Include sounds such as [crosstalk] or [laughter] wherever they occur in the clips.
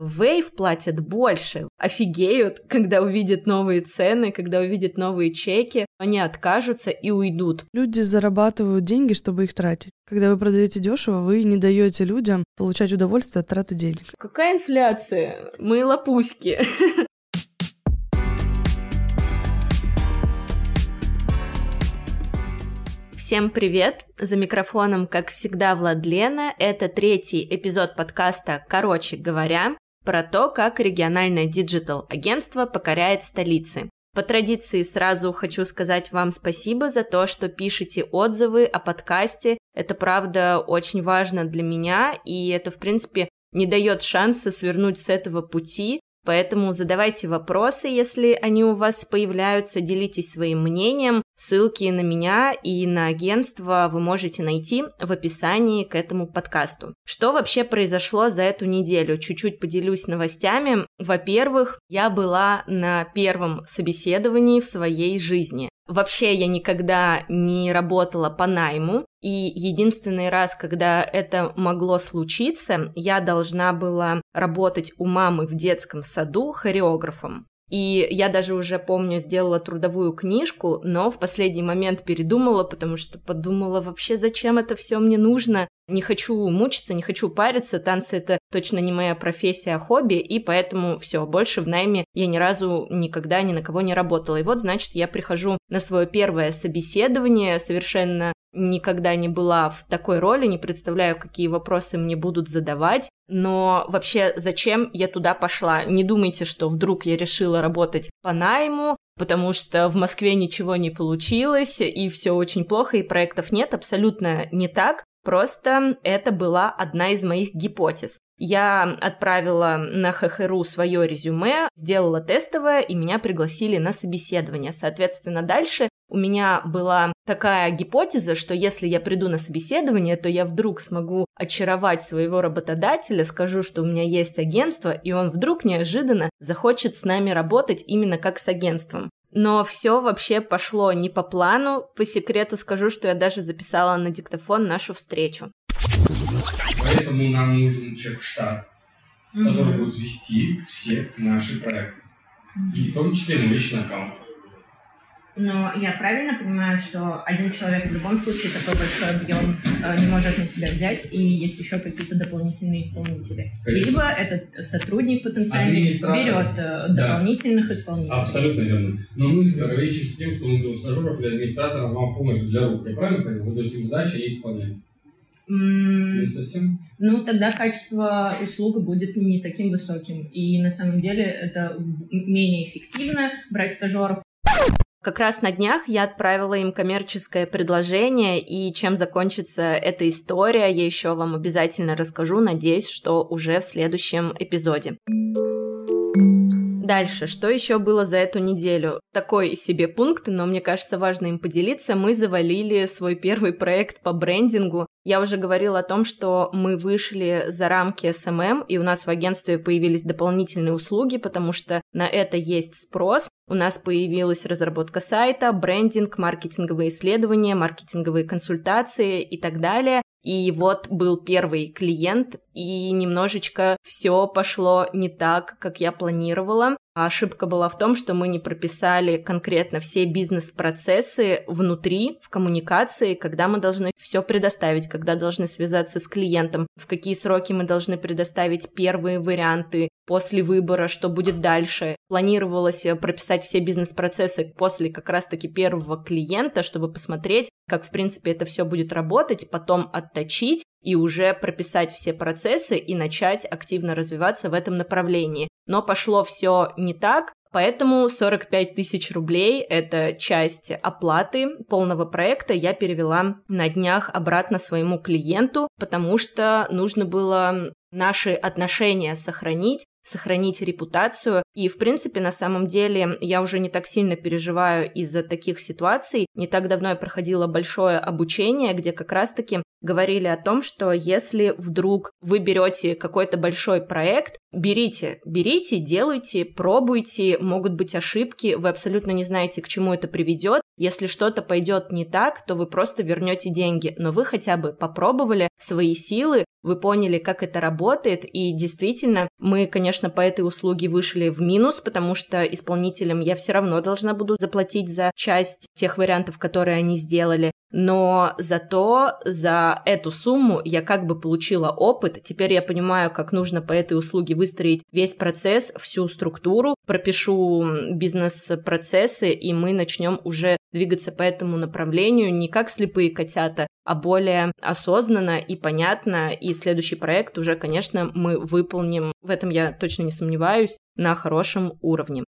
В Wave платят больше, офигеют, когда увидят новые цены, когда увидят новые чеки, они откажутся и уйдут. Люди зарабатывают деньги, чтобы их тратить. Когда вы продаете дешево, вы не даете людям получать удовольствие от траты денег. Какая инфляция? Мы лопуськи. Всем привет! За микрофоном, как всегда, Владлена. Это третий эпизод подкаста «Короче говоря» про то, как региональное digital-агентство покоряет столицы. По традиции сразу хочу сказать вам спасибо за то, что пишете отзывы о подкасте. Это правда очень важно для меня, и это, в принципе, не дает шанса свернуть с этого пути, Поэтому задавайте вопросы, если они у вас появляются, делитесь своим мнением. Ссылки на меня и на агентство вы можете найти в описании к этому подкасту. Что вообще произошло за эту неделю? Чуть-чуть поделюсь новостями. Во-первых, я была на первом собеседовании в своей жизни. Вообще я никогда не работала по найму, и единственный раз, когда это могло случиться, я должна была работать у мамы в детском саду хореографом. И я даже уже помню, сделала трудовую книжку, но в последний момент передумала, потому что подумала, вообще зачем это все мне нужно? Не хочу мучиться, не хочу париться, танцы это точно не моя профессия, а хобби, и поэтому все, больше в найме я ни разу никогда ни на кого не работала. И вот, значит, я прихожу на свое первое собеседование, совершенно никогда не была в такой роли, не представляю, какие вопросы мне будут задавать, но вообще зачем я туда пошла? Не думайте, что вдруг я решила работать по найму, потому что в Москве ничего не получилось, и все очень плохо, и проектов нет, абсолютно не так. Просто это была одна из моих гипотез. Я отправила на ХХРУ свое резюме, сделала тестовое, и меня пригласили на собеседование. Соответственно, дальше у меня была такая гипотеза, что если я приду на собеседование, то я вдруг смогу очаровать своего работодателя, скажу, что у меня есть агентство, и он вдруг неожиданно захочет с нами работать именно как с агентством. Но все вообще пошло не по плану. По секрету скажу, что я даже записала на диктофон нашу встречу. Поэтому нам нужен человек-штат, mm-hmm. который будет вести все наши проекты. Mm-hmm. И в том числе мой личный аккаунт. Но я правильно понимаю, что один человек в любом случае такой большой объем э, не может на себя взять, и есть еще какие-то дополнительные исполнители. Конечно. Либо этот сотрудник потенциальный берет э, дополнительных да. исполнителей. Абсолютно верно. Но мы ограничимся тем, что мы берем стажеров или администраторов вам помощь для рук. Я правильно понимаю? Вы даете им задачи, и исполняем. Не совсем? Ну, тогда качество услуг будет не таким высоким. И на самом деле это менее эффективно брать стажеров. Как раз на днях я отправила им коммерческое предложение, и чем закончится эта история, я еще вам обязательно расскажу, надеюсь, что уже в следующем эпизоде. Дальше, что еще было за эту неделю? Такой себе пункт, но мне кажется важно им поделиться. Мы завалили свой первый проект по брендингу. Я уже говорила о том, что мы вышли за рамки SMM, и у нас в агентстве появились дополнительные услуги, потому что на это есть спрос. У нас появилась разработка сайта, брендинг, маркетинговые исследования, маркетинговые консультации и так далее. И вот был первый клиент, и немножечко все пошло не так, как я планировала. А ошибка была в том, что мы не прописали конкретно все бизнес-процессы внутри, в коммуникации, когда мы должны все предоставить, когда должны связаться с клиентом, в какие сроки мы должны предоставить первые варианты, после выбора, что будет дальше. Планировалось э, прописать все бизнес-процессы после как раз-таки первого клиента, чтобы посмотреть, как, в принципе, это все будет работать, потом отточить и уже прописать все процессы и начать активно развиваться в этом направлении. Но пошло все не так, Поэтому 45 тысяч рублей – это часть оплаты полного проекта я перевела на днях обратно своему клиенту, потому что нужно было наши отношения сохранить, сохранить репутацию И, в принципе, на самом деле, я уже не так сильно переживаю из-за таких ситуаций. Не так давно я проходила большое обучение, где как раз-таки говорили о том, что если вдруг вы берете какой-то большой проект, берите, берите, делайте, пробуйте, могут быть ошибки, вы абсолютно не знаете, к чему это приведет. Если что-то пойдет не так, то вы просто вернете деньги, но вы хотя бы попробовали свои силы, вы поняли, как это работает, и действительно, мы, конечно, по этой услуге вышли в минус, потому что исполнителям я все равно должна буду заплатить за часть тех вариантов, которые они сделали, но зато за эту сумму я как бы получила опыт, теперь я понимаю, как нужно по этой услуге выстроить весь процесс, всю структуру, пропишу бизнес-процессы, и мы начнем уже двигаться по этому направлению не как слепые котята, а более осознанно и понятно. И следующий проект уже, конечно, мы выполним, в этом я точно не сомневаюсь, на хорошем уровне.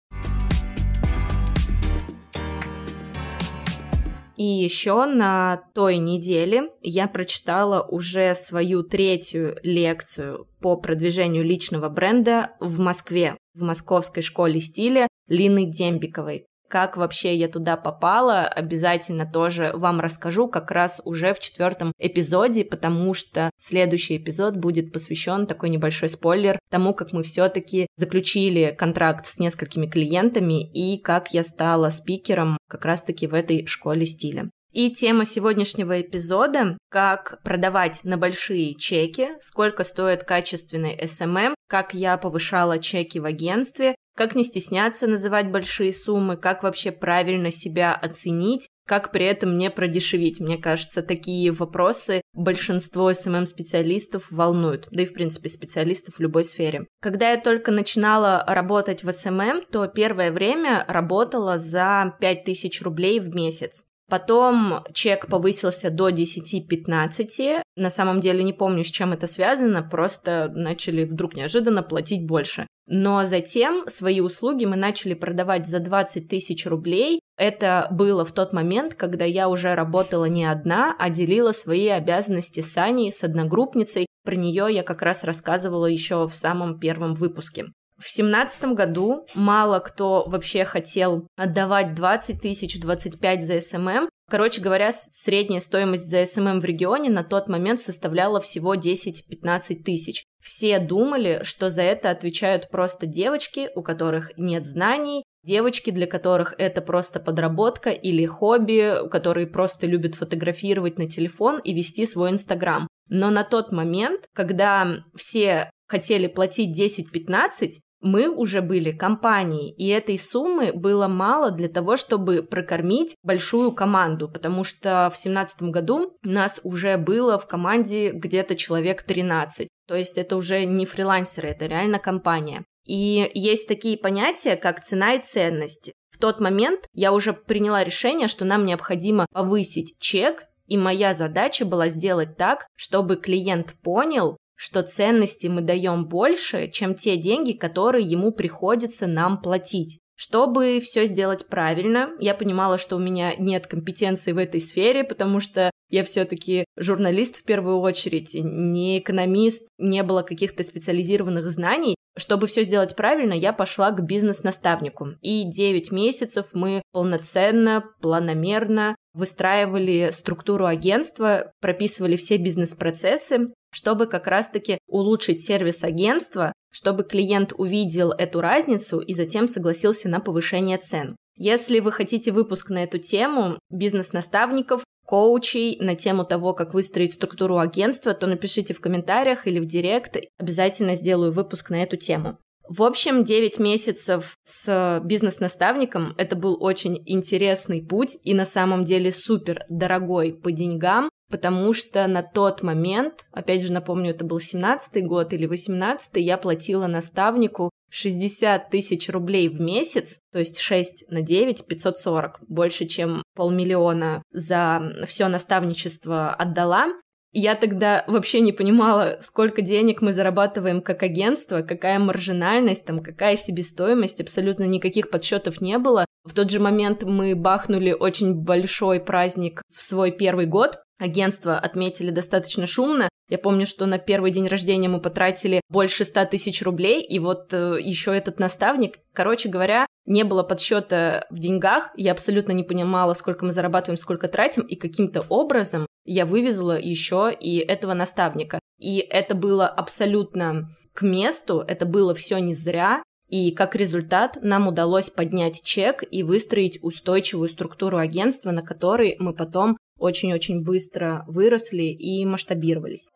И еще на той неделе я прочитала уже свою третью лекцию по продвижению личного бренда в Москве, в Московской школе стиля Лины Дембиковой. Как вообще я туда попала, обязательно тоже вам расскажу как раз уже в четвертом эпизоде, потому что следующий эпизод будет посвящен такой небольшой спойлер тому, как мы все-таки заключили контракт с несколькими клиентами и как я стала спикером как раз-таки в этой школе стиля. И тема сегодняшнего эпизода – как продавать на большие чеки, сколько стоит качественный SMM, как я повышала чеки в агентстве, как не стесняться называть большие суммы, как вообще правильно себя оценить, как при этом не продешевить. Мне кажется, такие вопросы большинство SMM-специалистов волнуют, да и, в принципе, специалистов в любой сфере. Когда я только начинала работать в SMM, то первое время работала за 5000 рублей в месяц. Потом чек повысился до 10-15. На самом деле не помню, с чем это связано, просто начали вдруг неожиданно платить больше. Но затем свои услуги мы начали продавать за 20 тысяч рублей. Это было в тот момент, когда я уже работала не одна, а делила свои обязанности с Аней, с одногруппницей. Про нее я как раз рассказывала еще в самом первом выпуске. В семнадцатом году мало кто вообще хотел отдавать 20 тысяч, 25 за SMM. Короче говоря, средняя стоимость за SMM в регионе на тот момент составляла всего 10-15 тысяч. Все думали, что за это отвечают просто девочки, у которых нет знаний, девочки, для которых это просто подработка или хобби, которые просто любят фотографировать на телефон и вести свой Инстаграм. Но на тот момент, когда все хотели платить 10-15, мы уже были компанией, и этой суммы было мало для того, чтобы прокормить большую команду, потому что в 2017 году нас уже было в команде где-то человек 13. То есть это уже не фрилансеры, это реально компания. И есть такие понятия, как цена и ценности. В тот момент я уже приняла решение, что нам необходимо повысить чек, и моя задача была сделать так, чтобы клиент понял, что ценности мы даем больше, чем те деньги, которые ему приходится нам платить. Чтобы все сделать правильно, я понимала, что у меня нет компетенции в этой сфере, потому что я все-таки журналист в первую очередь, не экономист, не было каких-то специализированных знаний. Чтобы все сделать правильно, я пошла к бизнес-наставнику. И 9 месяцев мы полноценно, планомерно выстраивали структуру агентства, прописывали все бизнес-процессы, чтобы как раз-таки улучшить сервис агентства, чтобы клиент увидел эту разницу и затем согласился на повышение цен. Если вы хотите выпуск на эту тему, бизнес-наставников, коучей на тему того, как выстроить структуру агентства, то напишите в комментариях или в директ, обязательно сделаю выпуск на эту тему. В общем, 9 месяцев с бизнес-наставником это был очень интересный путь и на самом деле супер дорогой по деньгам, потому что на тот момент, опять же напомню, это был 17-й год или 18-й, я платила наставнику 60 тысяч рублей в месяц, то есть 6 на 9, 540, больше, чем полмиллиона за все наставничество отдала. Я тогда вообще не понимала, сколько денег мы зарабатываем как агентство, какая маржинальность, там, какая себестоимость, абсолютно никаких подсчетов не было. В тот же момент мы бахнули очень большой праздник в свой первый год, агентство отметили достаточно шумно. Я помню, что на первый день рождения мы потратили больше 100 тысяч рублей, и вот э, еще этот наставник, короче говоря, не было подсчета в деньгах, я абсолютно не понимала, сколько мы зарабатываем, сколько тратим, и каким-то образом я вывезла еще и этого наставника. И это было абсолютно к месту, это было все не зря, и как результат нам удалось поднять чек и выстроить устойчивую структуру агентства, на которой мы потом очень-очень быстро выросли и масштабировались.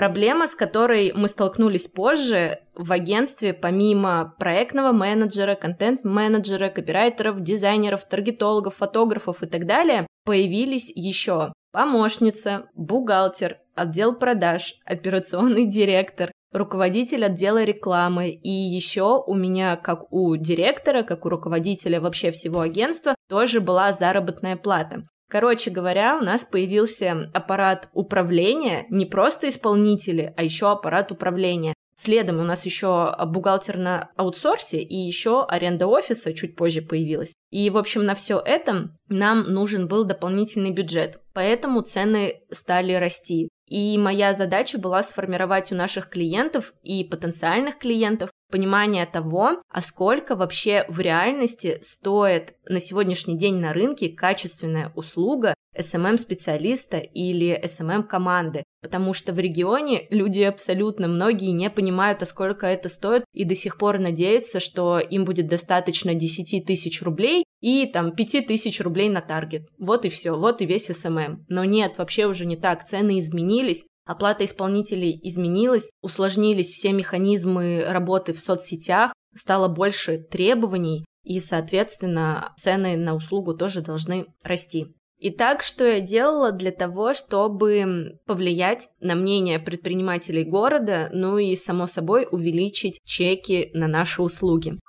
Проблема, с которой мы столкнулись позже в агентстве, помимо проектного менеджера, контент-менеджера, копирайтеров, дизайнеров, таргетологов, фотографов и так далее, появились еще помощница, бухгалтер, отдел продаж, операционный директор, руководитель отдела рекламы. И еще у меня, как у директора, как у руководителя вообще всего агентства, тоже была заработная плата. Короче говоря, у нас появился аппарат управления, не просто исполнители, а еще аппарат управления. Следом у нас еще бухгалтер на аутсорсе и еще аренда офиса чуть позже появилась. И, в общем, на все это нам нужен был дополнительный бюджет. Поэтому цены стали расти. И моя задача была сформировать у наших клиентов и потенциальных клиентов понимание того, а сколько вообще в реальности стоит на сегодняшний день на рынке качественная услуга SMM-специалиста или SMM-команды, потому что в регионе люди абсолютно многие не понимают, а сколько это стоит, и до сих пор надеются, что им будет достаточно 10 тысяч рублей и там 5 тысяч рублей на таргет. Вот и все, вот и весь SMM. Но нет, вообще уже не так, цены изменились, Оплата исполнителей изменилась, усложнились все механизмы работы в соцсетях, стало больше требований, и, соответственно, цены на услугу тоже должны расти. Итак, что я делала для того, чтобы повлиять на мнение предпринимателей города, ну и, само собой, увеличить чеки на наши услуги?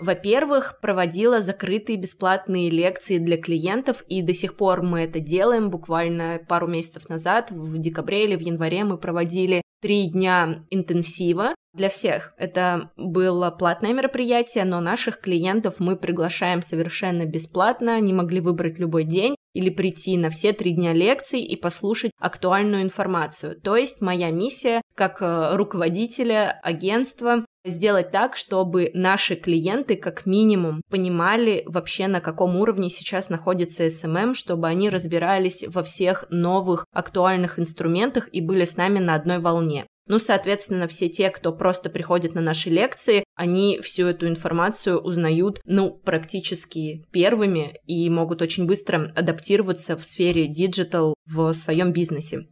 Во-первых, проводила закрытые бесплатные лекции для клиентов, и до сих пор мы это делаем. Буквально пару месяцев назад, в декабре или в январе, мы проводили три дня интенсива для всех. Это было платное мероприятие, но наших клиентов мы приглашаем совершенно бесплатно, они могли выбрать любой день или прийти на все три дня лекций и послушать актуальную информацию. То есть моя миссия как э, руководителя агентства сделать так, чтобы наши клиенты как минимум понимали вообще на каком уровне сейчас находится SMM, чтобы они разбирались во всех новых актуальных инструментах и были с нами на одной волне. Ну, соответственно, все те, кто просто приходит на наши лекции, они всю эту информацию узнают, ну, практически первыми и могут очень быстро адаптироваться в сфере digital в своем бизнесе.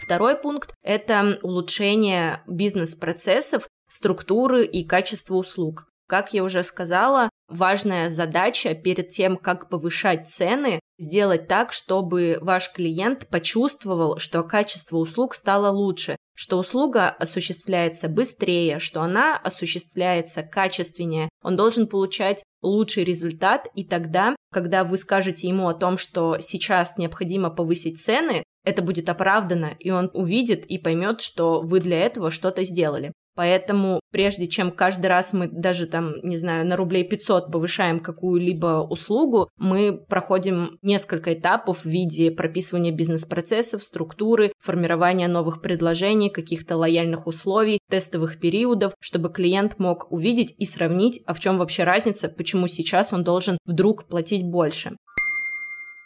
Второй пункт – это улучшение бизнес-процессов, структуры и качества услуг. Как я уже сказала, важная задача перед тем, как повышать цены, сделать так, чтобы ваш клиент почувствовал, что качество услуг стало лучше, что услуга осуществляется быстрее, что она осуществляется качественнее. Он должен получать лучший результат, и тогда, когда вы скажете ему о том, что сейчас необходимо повысить цены, это будет оправдано, и он увидит и поймет, что вы для этого что-то сделали. Поэтому прежде чем каждый раз мы даже там, не знаю, на рублей 500 повышаем какую-либо услугу, мы проходим несколько этапов в виде прописывания бизнес-процессов, структуры, формирования новых предложений, каких-то лояльных условий, тестовых периодов, чтобы клиент мог увидеть и сравнить, а в чем вообще разница, почему сейчас он должен вдруг платить больше.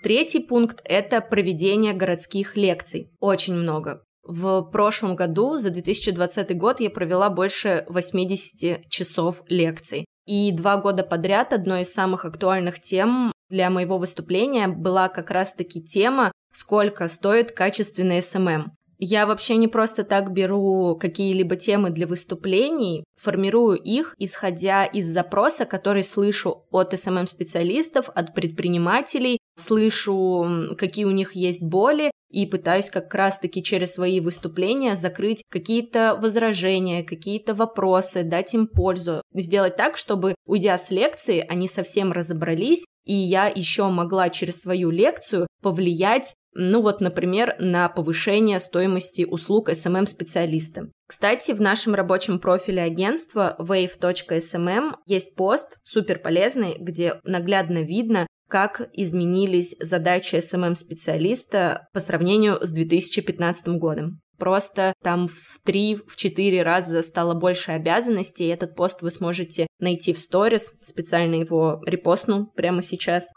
Третий пункт – это проведение городских лекций. Очень много. В прошлом году, за 2020 год, я провела больше 80 часов лекций. И два года подряд одной из самых актуальных тем для моего выступления была как раз-таки тема «Сколько стоит качественный SMM?». Я вообще не просто так беру какие-либо темы для выступлений, формирую их, исходя из запроса, который слышу от SMM-специалистов, от предпринимателей, слышу, какие у них есть боли, и пытаюсь как раз-таки через свои выступления закрыть какие-то возражения, какие-то вопросы, дать им пользу, сделать так, чтобы, уйдя с лекции, они совсем разобрались, и я еще могла через свою лекцию повлиять ну вот, например, на повышение стоимости услуг SMM-специалиста. Кстати, в нашем рабочем профиле агентства wave.smm есть пост супер полезный, где наглядно видно, как изменились задачи SMM-специалиста по сравнению с 2015 годом. Просто там в 3-4 раза стало больше обязанностей. Этот пост вы сможете найти в сторис. Специально его репостну прямо сейчас.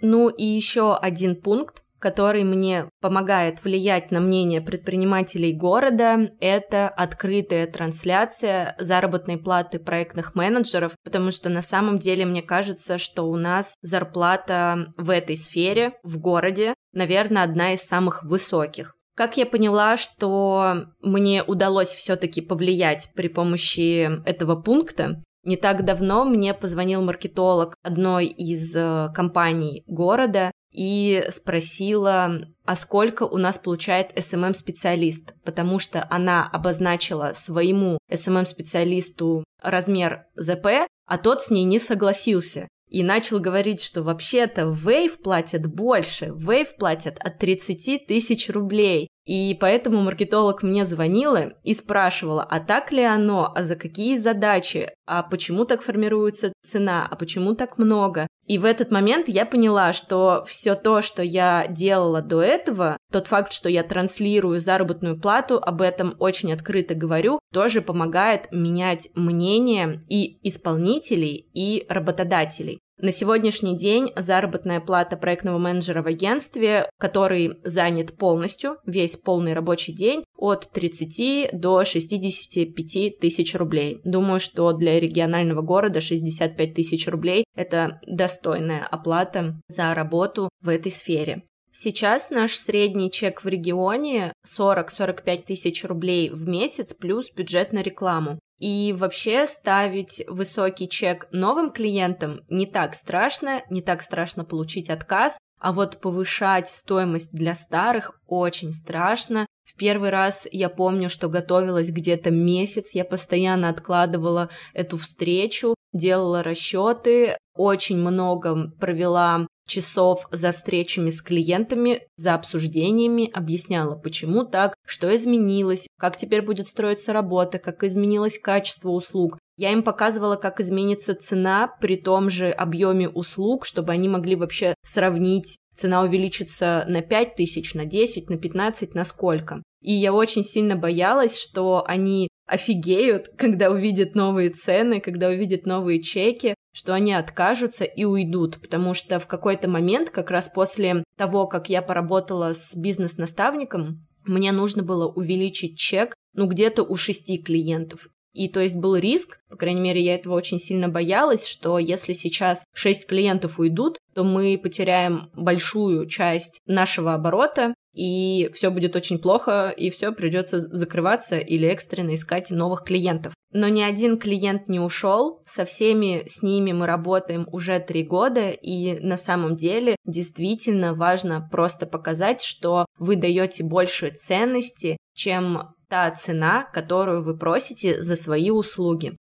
Ну и еще один пункт, который мне помогает влиять на мнение предпринимателей города, это открытая трансляция заработной платы проектных менеджеров, потому что на самом деле мне кажется, что у нас зарплата в этой сфере, в городе, наверное, одна из самых высоких. Как я поняла, что мне удалось все-таки повлиять при помощи этого пункта, не так давно мне позвонил маркетолог одной из э, компаний города и спросила, а сколько у нас получает SMM-специалист, потому что она обозначила своему SMM-специалисту размер ЗП, а тот с ней не согласился и начал говорить, что вообще-то Wave платят больше, Wave платят от 30 тысяч рублей. И поэтому маркетолог мне звонила и спрашивала, а так ли оно, а за какие задачи, а почему так формируется цена, а почему так много. И в этот момент я поняла, что все то, что я делала до этого, тот факт, что я транслирую заработную плату, об этом очень открыто говорю, тоже помогает менять мнение и исполнителей, и работодателей. На сегодняшний день заработная плата проектного менеджера в агентстве, который занят полностью, весь полный рабочий день, от 30 до 65 тысяч рублей. Думаю, что для регионального города 65 тысяч рублей – это достойная оплата за работу в этой сфере. Сейчас наш средний чек в регионе 40-45 тысяч рублей в месяц плюс бюджет на рекламу. И вообще ставить высокий чек новым клиентам не так страшно, не так страшно получить отказ, а вот повышать стоимость для старых очень страшно. В первый раз я помню, что готовилась где-то месяц, я постоянно откладывала эту встречу, делала расчеты, очень много провела часов за встречами с клиентами, за обсуждениями, объясняла, почему так, что изменилось, как теперь будет строиться работа, как изменилось качество услуг. Я им показывала, как изменится цена при том же объеме услуг, чтобы они могли вообще сравнить, цена увеличится на 5 тысяч, на 10, на 15, на сколько. И я очень сильно боялась, что они офигеют, [laughs] когда увидят новые цены, когда увидят новые чеки, что они откажутся и уйдут, потому что в какой-то момент, как раз после того, как я поработала с бизнес-наставником, мне нужно было увеличить чек, ну, где-то у шести клиентов. И то есть был риск, по крайней мере, я этого очень сильно боялась, что если сейчас шесть клиентов уйдут, то мы потеряем большую часть нашего оборота, и все будет очень плохо, и все придется закрываться или экстренно искать новых клиентов. Но ни один клиент не ушел, со всеми с ними мы работаем уже три года, и на самом деле действительно важно просто показать, что вы даете больше ценности, чем та цена, которую вы просите за свои услуги.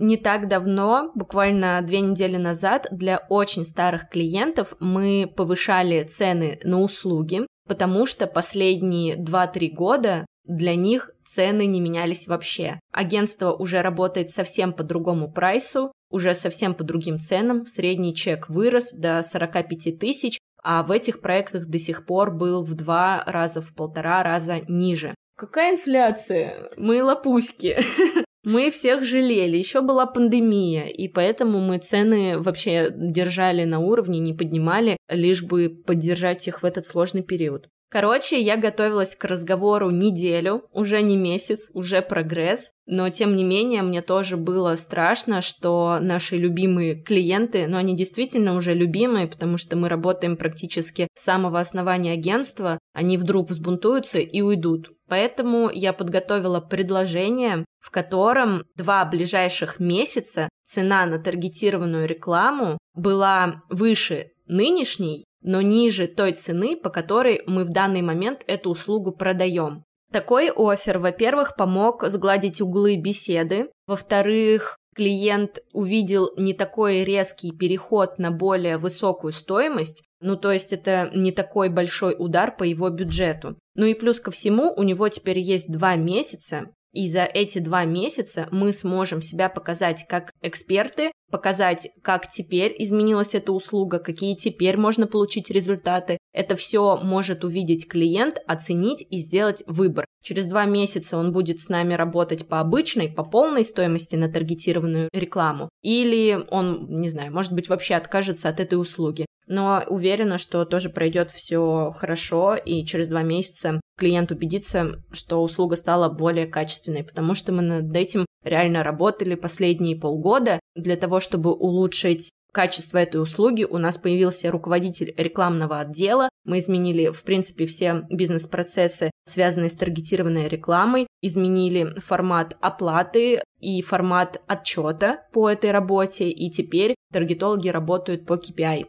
Не так давно, буквально две недели назад, для очень старых клиентов мы повышали цены на услуги, потому что последние 2-3 года для них цены не менялись вообще. Агентство уже работает совсем по другому прайсу, уже совсем по другим ценам. Средний чек вырос до 45 тысяч, а в этих проектах до сих пор был в два раза, в полтора раза ниже. Какая инфляция? Мы лопуськи. [laughs] Мы всех жалели, еще была пандемия, и поэтому мы цены вообще держали на уровне, не поднимали, лишь бы поддержать их в этот сложный период. Короче, я готовилась к разговору неделю, уже не месяц, уже прогресс, но тем не менее мне тоже было страшно, что наши любимые клиенты, ну они действительно уже любимые, потому что мы работаем практически с самого основания агентства, они вдруг взбунтуются и уйдут. Поэтому я подготовила предложение, в котором два ближайших месяца цена на таргетированную рекламу была выше нынешней но ниже той цены, по которой мы в данный момент эту услугу продаем. Такой офер, во-первых, помог сгладить углы беседы, во-вторых, клиент увидел не такой резкий переход на более высокую стоимость, ну то есть это не такой большой удар по его бюджету. Ну и плюс ко всему у него теперь есть два месяца, И за эти два месяца мы сможем себя показать как эксперты, показать, как теперь изменилась эта услуга, какие теперь можно получить результаты. Это все может увидеть клиент, оценить и сделать выбор. Через два месяца он будет с нами работать по обычной, по полной стоимости на таргетированную рекламу. Или он, не знаю, может быть, вообще откажется от этой услуги. Но уверена, что тоже пройдет все хорошо, и через два месяца клиент убедится, что услуга стала более качественной, потому что мы над этим реально работали последние полгода для того, чтобы улучшить качество этой услуги. У нас появился руководитель рекламного отдела. Мы изменили, в принципе, все бизнес-процессы, связанные с таргетированной рекламой, изменили формат оплаты и формат отчета по этой работе, и теперь таргетологи работают по KPI.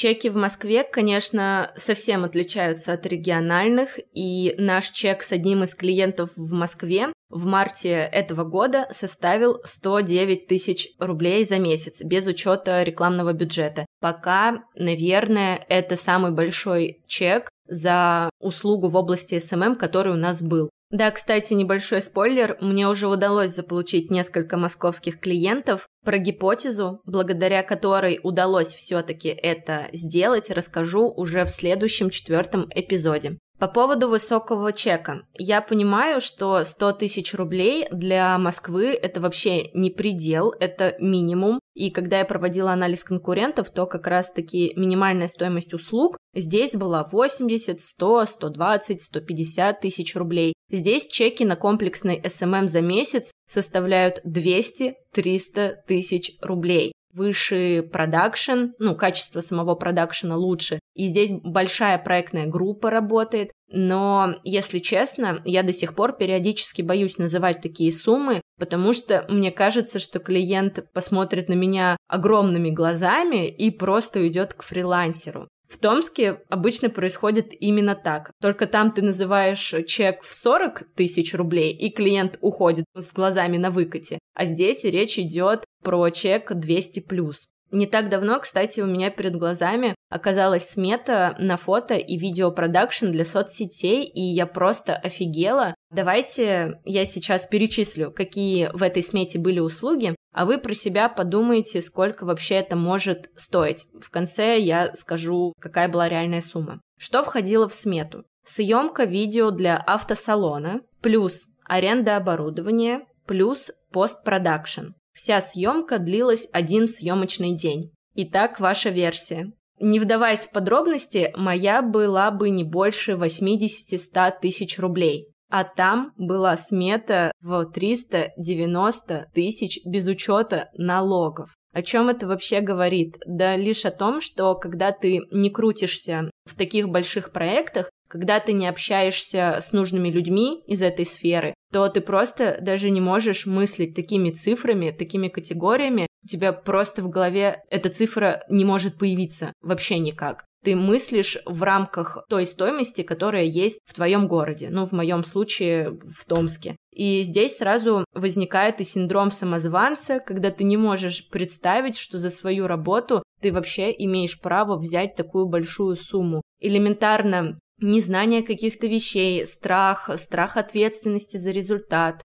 Чеки в Москве, конечно, совсем отличаются от региональных, и наш чек с одним из клиентов в Москве в марте этого года составил 109 тысяч рублей за месяц, без учета рекламного бюджета. Пока, наверное, это самый большой чек за услугу в области SMM, который у нас был. Да, кстати, небольшой спойлер. Мне уже удалось заполучить несколько московских клиентов. Про гипотезу, благодаря которой удалось все-таки это сделать, расскажу уже в следующем четвертом эпизоде. По поводу высокого чека. Я понимаю, что 100 тысяч рублей для Москвы это вообще не предел, это минимум. И когда я проводила анализ конкурентов, то как раз-таки минимальная стоимость услуг здесь была 80, 100, 120, 150 тысяч рублей. Здесь чеки на комплексный SMM за месяц составляют 200-300 тысяч рублей выше продакшн, ну, качество самого продакшена лучше. И здесь большая проектная группа работает. Но, если честно, я до сих пор периодически боюсь называть такие суммы, потому что мне кажется, что клиент посмотрит на меня огромными глазами и просто уйдет к фрилансеру. В Томске обычно происходит именно так. Только там ты называешь чек в 40 тысяч рублей, и клиент уходит с глазами на выкате. А здесь речь идет про чек 200 плюс. Не так давно, кстати, у меня перед глазами оказалась смета на фото и видеопродакшн для соцсетей, и я просто офигела. Давайте я сейчас перечислю, какие в этой смете были услуги, а вы про себя подумайте, сколько вообще это может стоить. В конце я скажу, какая была реальная сумма. Что входило в смету? Съемка видео для автосалона, плюс аренда оборудования, плюс постпродакшн. Вся съемка длилась один съемочный день. Итак, ваша версия. Не вдаваясь в подробности, моя была бы не больше 80-100 тысяч рублей. А там была смета в 390 тысяч без учета налогов. О чем это вообще говорит? Да лишь о том, что когда ты не крутишься в таких больших проектах, когда ты не общаешься с нужными людьми из этой сферы, то ты просто даже не можешь мыслить такими цифрами, такими категориями. У тебя просто в голове эта цифра не может появиться вообще никак. Ты мыслишь в рамках той стоимости, которая есть в твоем городе, ну, в моем случае, в Томске. И здесь сразу возникает и синдром самозванца, когда ты не можешь представить, что за свою работу ты вообще имеешь право взять такую большую сумму. Элементарно незнание каких-то вещей, страх, страх ответственности за результат.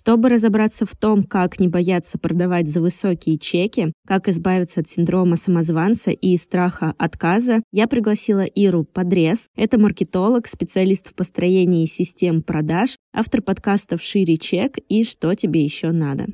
Чтобы разобраться в том, как не бояться продавать за высокие чеки, как избавиться от синдрома самозванца и страха отказа, я пригласила Иру Подрез. Это маркетолог, специалист в построении систем продаж, автор подкастов «Шире чек» и «Что тебе еще надо».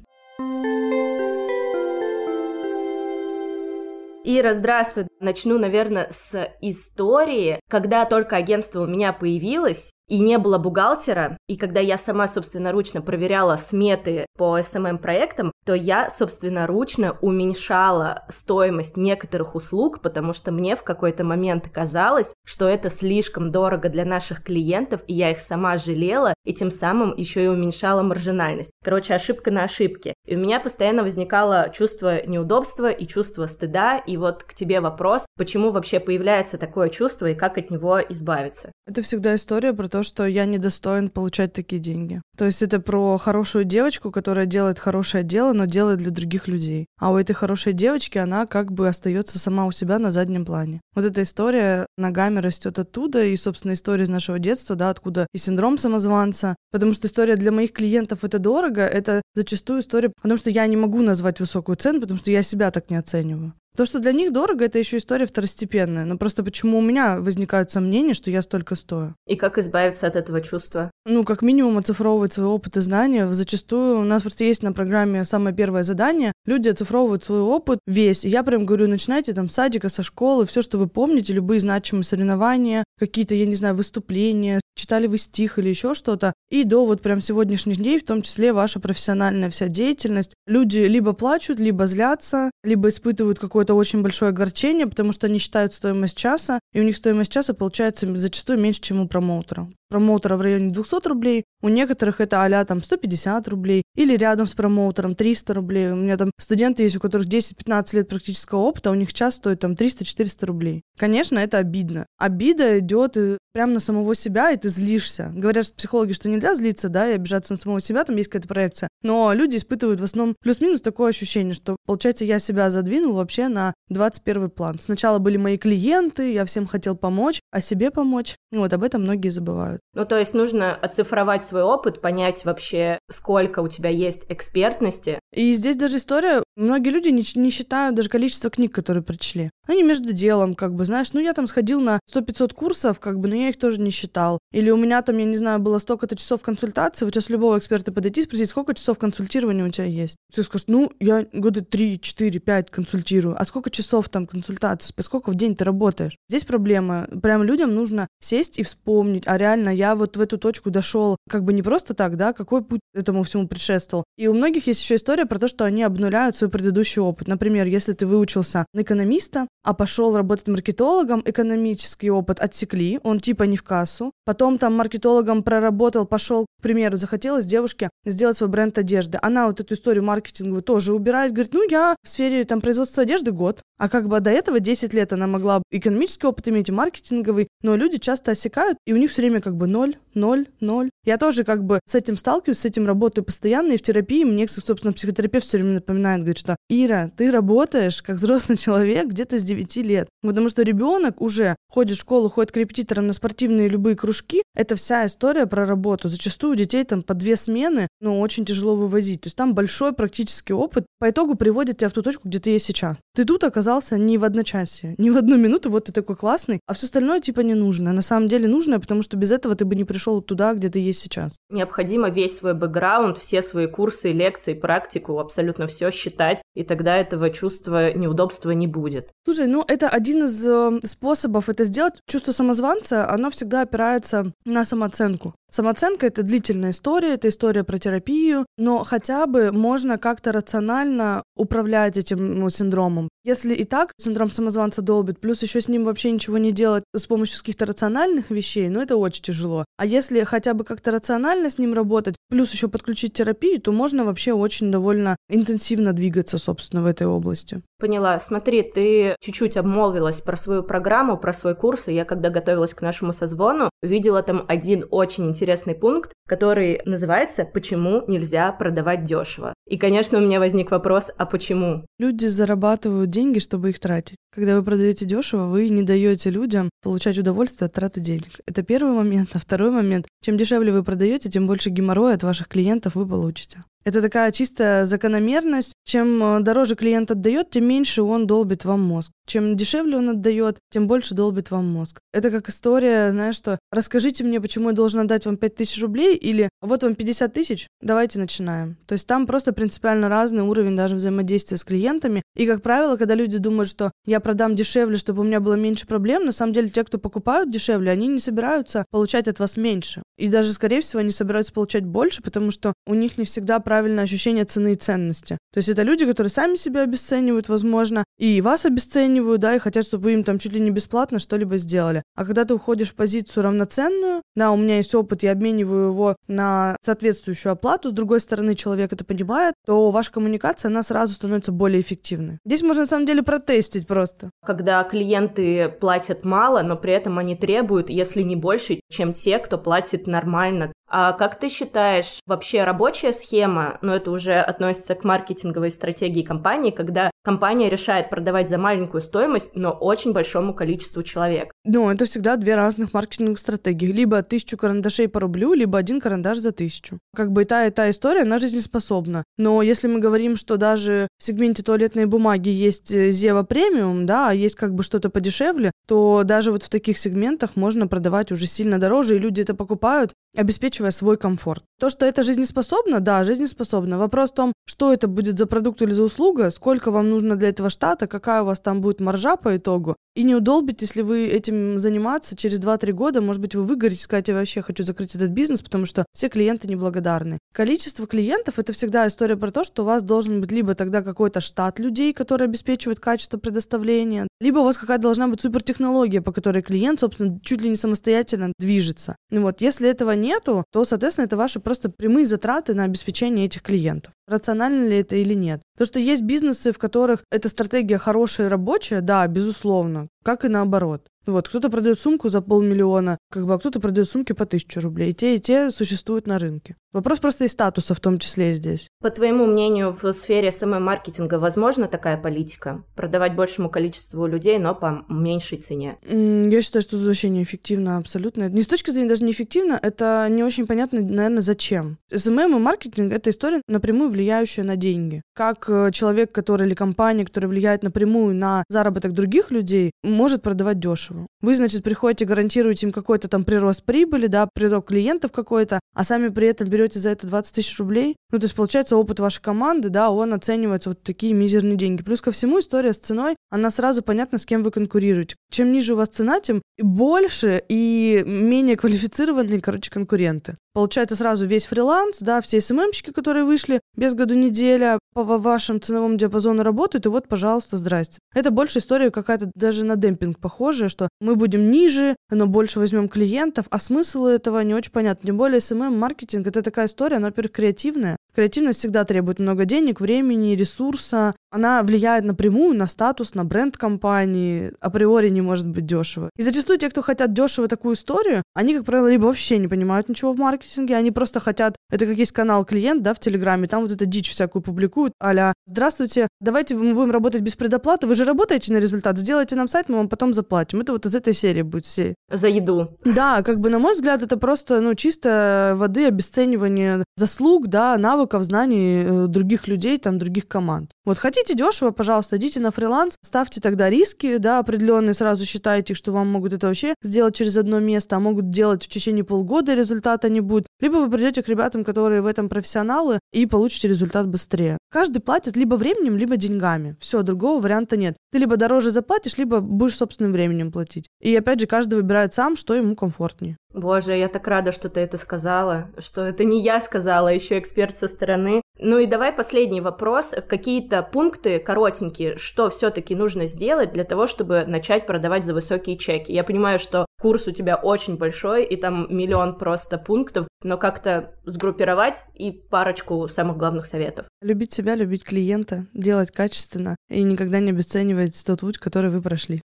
Ира, здравствуй. Начну, наверное, с истории. Когда только агентство у меня появилось, и не было бухгалтера, и когда я сама собственноручно проверяла сметы по SMM-проектам, то я собственноручно уменьшала стоимость некоторых услуг, потому что мне в какой-то момент казалось, что это слишком дорого для наших клиентов, и я их сама жалела, и тем самым еще и уменьшала маржинальность. Короче, ошибка на ошибке. И у меня постоянно возникало чувство неудобства и чувство стыда, и вот к тебе вопрос, почему вообще появляется такое чувство и как от него избавиться? Это всегда история про что я недостоин получать такие деньги. То есть это про хорошую девочку, которая делает хорошее дело, но делает для других людей. А у этой хорошей девочки она как бы остается сама у себя на заднем плане. Вот эта история ногами растет оттуда, и, собственно, история из нашего детства, да, откуда и синдром самозванца. Потому что история для моих клиентов это дорого, это зачастую история о том, что я не могу назвать высокую цену, потому что я себя так не оцениваю. То, что для них дорого, это еще история второстепенная. Но просто почему у меня возникают сомнения, что я столько стою. И как избавиться от этого чувства? Ну, как минимум оцифровывать свой опыт и знания. Зачастую у нас просто есть на программе самое первое задание. Люди оцифровывают свой опыт весь. И я прям говорю, начинайте там с садика, со школы, все, что вы помните, любые значимые соревнования, какие-то, я не знаю, выступления, читали вы стих или еще что-то, и до вот прям сегодняшних дней, в том числе ваша профессиональная вся деятельность. Люди либо плачут, либо злятся, либо испытывают какое-то очень большое огорчение, потому что они считают стоимость часа, и у них стоимость часа получается зачастую меньше, чем у промоутера промоутера в районе 200 рублей, у некоторых это а там 150 рублей, или рядом с промоутером 300 рублей. У меня там студенты есть, у которых 10-15 лет практического опыта, а у них час стоит там 300-400 рублей. Конечно, это обидно. Обида идет прямо на самого себя, и ты злишься. Говорят психологи, что нельзя злиться, да, и обижаться на самого себя, там есть какая-то проекция. Но люди испытывают в основном плюс-минус такое ощущение, что, получается, я себя задвинул вообще на 21 план. Сначала были мои клиенты, я всем хотел помочь, а себе помочь. И вот об этом многие забывают делают. Ну, то есть нужно оцифровать свой опыт, понять вообще, сколько у тебя есть экспертности. И здесь даже история, многие люди не, не считают даже количество книг, которые прочли. Они между делом, как бы, знаешь, ну я там сходил на 100-500 курсов, как бы, но я их тоже не считал. Или у меня там, я не знаю, было столько-то часов консультации, вот сейчас любого эксперта подойти, спросить, сколько часов консультирования у тебя есть. Ты скажешь, ну, я года 3, 4, 5 консультирую. А сколько часов там консультации? Сколько в день ты работаешь? Здесь проблема. Прям людям нужно сесть и вспомнить, а реально реально я вот в эту точку дошел как бы не просто так, да, какой путь этому всему предшествовал. И у многих есть еще история про то, что они обнуляют свой предыдущий опыт. Например, если ты выучился на экономиста, а пошел работать маркетологом, экономический опыт отсекли, он типа не в кассу. Потом там маркетологом проработал, пошел, к примеру, захотелось девушке сделать свой бренд одежды. Она вот эту историю маркетинговую тоже убирает, говорит, ну я в сфере там производства одежды год. А как бы до этого 10 лет она могла экономический опыт иметь и маркетинговый, но люди часто осекают, и у них все время как бы ноль, ноль, ноль. Я тоже как бы с этим сталкиваюсь, с этим работаю постоянно, и в терапии мне, собственно, психотерапевт все время напоминает, говорит, что Ира, ты работаешь как взрослый [laughs] человек где-то с 9 лет, потому что ребенок уже ходит в школу, ходит к репетиторам на спортивные любые кружки, это вся история про работу. Зачастую у детей там по две смены, ну, очень тяжело вывозить. То есть там большой практический опыт по итогу приводит тебя в ту точку, где ты есть сейчас. Ты тут оказался не в одночасье, не в одну минуту, вот ты такой классный, а все остальное типа не нужно. На самом деле нужно, потому что без этого ты бы не пришел туда, где ты есть сейчас. Необходимо весь свой бэкграунд, все свои курсы, лекции, практику, абсолютно все считать, и тогда этого чувства неудобства не будет. Слушай, ну это один из э, способов это сделать. Чувство самозванца, оно всегда опирается на самооценку. Самооценка — это длительная история, это история про терапию, но хотя бы можно как-то рационально управлять этим ну, синдромом. Если и так синдром самозванца долбит, плюс еще с ним вообще ничего не делать с помощью каких-то рациональных вещей, ну это очень тяжело. А если хотя бы как-то рационально с ним работать, плюс еще подключить терапию, то можно вообще очень довольно интенсивно двигаться, собственно, в этой области. Поняла. Смотри, ты чуть-чуть обмолвилась про свою программу, про свой курс, и я, когда готовилась к нашему созвону, видела там один очень интересный пункт, который называется «Почему нельзя продавать дешево?». И, конечно, у меня возник вопрос, а почему? Люди зарабатывают деньги, чтобы их тратить. Когда вы продаете дешево, вы не даете людям получать удовольствие от траты денег. Это первый момент. А второй момент, чем дешевле вы продаете, тем больше геморроя от ваших клиентов вы получите. Это такая чистая закономерность. Чем э, дороже клиент отдает, тем меньше он долбит вам мозг. Чем дешевле он отдает, тем больше долбит вам мозг. Это как история, знаешь, что расскажите мне, почему я должен отдать вам 5000 рублей, или вот вам 50 тысяч, давайте начинаем. То есть там просто принципиально разный уровень даже взаимодействия с клиентами. И, как правило, когда люди думают, что я продам дешевле, чтобы у меня было меньше проблем, на самом деле те, кто покупают дешевле, они не собираются получать от вас меньше. И даже, скорее всего, они собираются получать больше, потому что у них не всегда правильное ощущение цены и ценности. То есть это люди, которые сами себя обесценивают, возможно, и вас обесценивают, да, и хотят, чтобы им там чуть ли не бесплатно что-либо сделали. А когда ты уходишь в позицию равноценную, да, у меня есть опыт, я обмениваю его на соответствующую оплату, с другой стороны человек это понимает, то ваша коммуникация, она сразу становится более эффективной. Здесь можно на самом деле протестить просто. Когда клиенты платят мало, но при этом они требуют, если не больше, чем те, кто платит нормально А как ты считаешь, вообще рабочая схема, но это уже относится к маркетинговой стратегии компании, когда компания решает продавать за маленькую стоимость, но очень большому количеству человек? Ну, это всегда две разных маркетинговых стратегии. Либо тысячу карандашей по рублю, либо один карандаш за тысячу. Как бы и та, и та история, она жизнеспособна. Но если мы говорим, что даже в сегменте туалетной бумаги есть Зева премиум, да, а есть как бы что-то подешевле, то даже вот в таких сегментах можно продавать уже сильно дороже, и люди это покупают, обеспечивая свой комфорт. То, что это жизнеспособно, да, жизнеспособно. Вопрос в том, что это будет за продукт или за услуга, сколько вам нужно для этого штата, какая у вас там будет маржа по итогу. И не удолбитесь ли вы этим заниматься через 2-3 года, может быть, вы выгорите, скажете, я вообще хочу закрыть этот бизнес, потому что все клиенты неблагодарны. Количество клиентов — это всегда история про то, что у вас должен быть либо тогда какой-то штат людей, который обеспечивает качество предоставления, либо у вас какая-то должна быть супертехнология, по которой клиент, собственно, чуть ли не самостоятельно движется. Ну вот, если этого нету, то, соответственно, это ваши просто прямые затраты на обеспечение этих клиентов. Рационально ли это или нет? То, что есть бизнесы, в которых эта стратегия хорошая и рабочая, да, безусловно, как и наоборот. Вот, кто-то продает сумку за полмиллиона, как бы, а кто-то продает сумки по тысячу рублей. И те, и те существуют на рынке. Вопрос просто и статуса в том числе здесь. По твоему мнению, в сфере SMM-маркетинга возможна такая политика? Продавать большему количеству людей, но по меньшей цене? Я считаю, что это вообще неэффективно абсолютно. Не с точки зрения даже неэффективно, это не очень понятно, наверное, зачем. SMM и маркетинг — это история напрямую влияющая на деньги. Как э, человек, который или компания, которая влияет напрямую на заработок других людей, может продавать дешево. Вы, значит, приходите, гарантируете им какой-то там прирост прибыли, да, приток клиентов какой-то, а сами при этом берете за это 20 тысяч рублей. Ну, то есть, получается, опыт вашей команды, да, он оценивается вот такие мизерные деньги. Плюс ко всему история с ценой, она сразу понятна, с кем вы конкурируете. Чем ниже у вас цена, тем больше и менее квалифицированные, короче, конкуренты. Получается сразу весь фриланс, да, все SMM щики, которые вышли без году неделя по вашему ценовому диапазону работают, и вот, пожалуйста, здрасте. Это больше история какая-то даже на демпинг похожая, что мы будем ниже, но больше возьмем клиентов, а смысл этого не очень понятно. Тем более SMM-маркетинг — это такая история, она, во-первых, креативная. Креативность всегда требует много денег, времени, ресурса. Она влияет напрямую на статус, на бренд компании. Априори не может быть дешево. И зачастую те, кто хотят дешево такую историю, они, как правило, либо вообще не понимают ничего в маркетинге, они просто хотят... Это как есть канал клиент, да, в Телеграме, там вот эта дичь всякую публикуют, а «Здравствуйте, давайте мы будем работать без предоплаты, вы же работаете на результат, сделайте нам сайт, мы вам потом заплатим». Это вот из этой серии будет все. За еду. Да, как бы, на мой взгляд, это просто, ну, чисто воды обесценивание заслуг, да, навыков, знаний э, других людей, там, других команд. Вот хотите дешево, пожалуйста, идите на фриланс, ставьте тогда риски, да, определенные, сразу считайте, что вам могут это вообще сделать через одно место, а могут делать в течение полгода, результата не будет. Либо вы придете к ребятам, которые в этом профессионалы, и получите результат быстрее. Каждый платит либо временем, либо деньгами. Все, другого варианта нет. Ты либо дороже заплатишь, либо будешь собственным временем платить. И опять же, каждый выбирает сам, что ему комфортнее. Боже, я так рада, что ты это сказала, что это не я сказала, а еще эксперт со стороны. Ну и давай последний вопрос. Какие-то пункты коротенькие, что все-таки нужно сделать для того, чтобы начать продавать за высокие чеки? Я понимаю, что курс у тебя очень большой, и там миллион просто пунктов, но как-то сгруппировать и парочку самых главных советов. Любить себя, любить клиента, делать качественно и никогда не обесценивать тот путь, который вы прошли.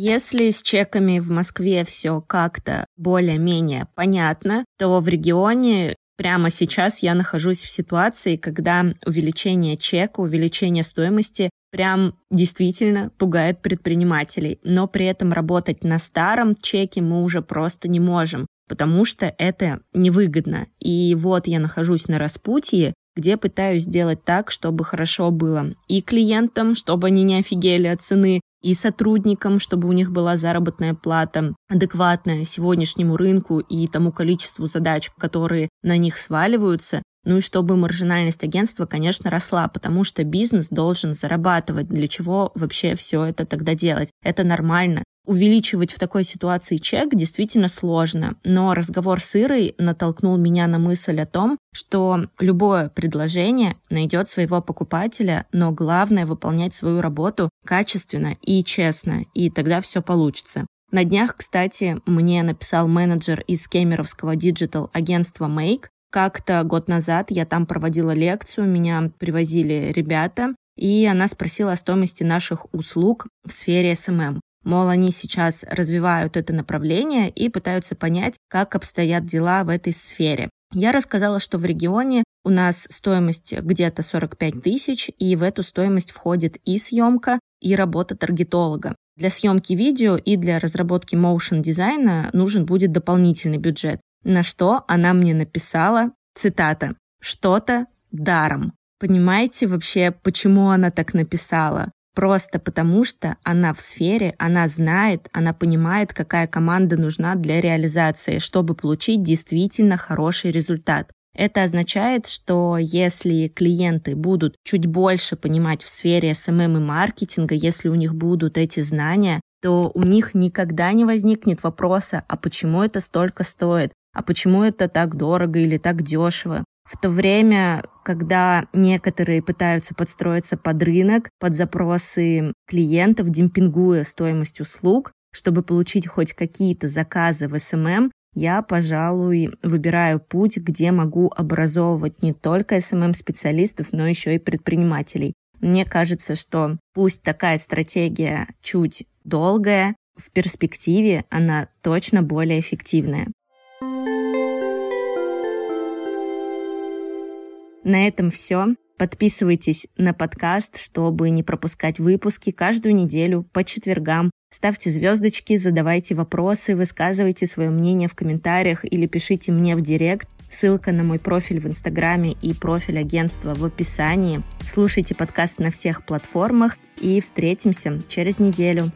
Если с чеками в Москве все как-то более-менее понятно, то в регионе прямо сейчас я нахожусь в ситуации, когда увеличение чека, увеличение стоимости прям действительно пугает предпринимателей. Но при этом работать на старом чеке мы уже просто не можем, потому что это невыгодно. И вот я нахожусь на распутье, где пытаюсь сделать так, чтобы хорошо было и клиентам, чтобы они не офигели от цены, и сотрудникам, чтобы у них была заработная плата адекватная сегодняшнему рынку и тому количеству задач, которые на них сваливаются, ну и чтобы маржинальность агентства, конечно, росла, потому что бизнес должен зарабатывать. Для чего вообще все это тогда делать? Это нормально увеличивать в такой ситуации чек действительно сложно, но разговор с Ирой натолкнул меня на мысль о том, что любое предложение найдет своего покупателя, но главное выполнять свою работу качественно и честно, и тогда все получится. На днях, кстати, мне написал менеджер из кемеровского диджитал-агентства Make. Как-то год назад я там проводила лекцию, меня привозили ребята, и она спросила о стоимости наших услуг в сфере SMM. Мол, они сейчас развивают это направление и пытаются понять, как обстоят дела в этой сфере. Я рассказала, что в регионе у нас стоимость где-то 45 тысяч, и в эту стоимость входит и съемка, и работа таргетолога. Для съемки видео и для разработки моушен дизайна нужен будет дополнительный бюджет. На что она мне написала, цитата, «что-то даром». Понимаете вообще, почему она так написала? Просто потому, что она в сфере, она знает, она понимает, какая команда нужна для реализации, чтобы получить действительно хороший результат. Это означает, что если клиенты будут чуть больше понимать в сфере SMM эм эм и маркетинга, если у них будут эти знания, то у них никогда не возникнет вопроса, а почему это столько стоит, а почему это так дорого или так дешево. В то время, когда некоторые пытаются подстроиться под рынок, под запросы клиентов, демпингуя стоимость услуг, чтобы получить хоть какие-то заказы в SMM, эм эм, я, пожалуй, выбираю путь, где могу образовывать не только SMM-специалистов, но еще и предпринимателей. Мне кажется, что пусть такая стратегия чуть долгая, в перспективе она точно более эффективная. На этом все. Подписывайтесь на подкаст, чтобы не пропускать выпуски каждую неделю по четвергам. Ставьте звездочки, задавайте вопросы, высказывайте свое мнение в комментариях или пишите мне в директ. Ссылка на мой профиль в Инстаграме и профиль агентства в описании. Слушайте подкаст на всех платформах и встретимся через неделю.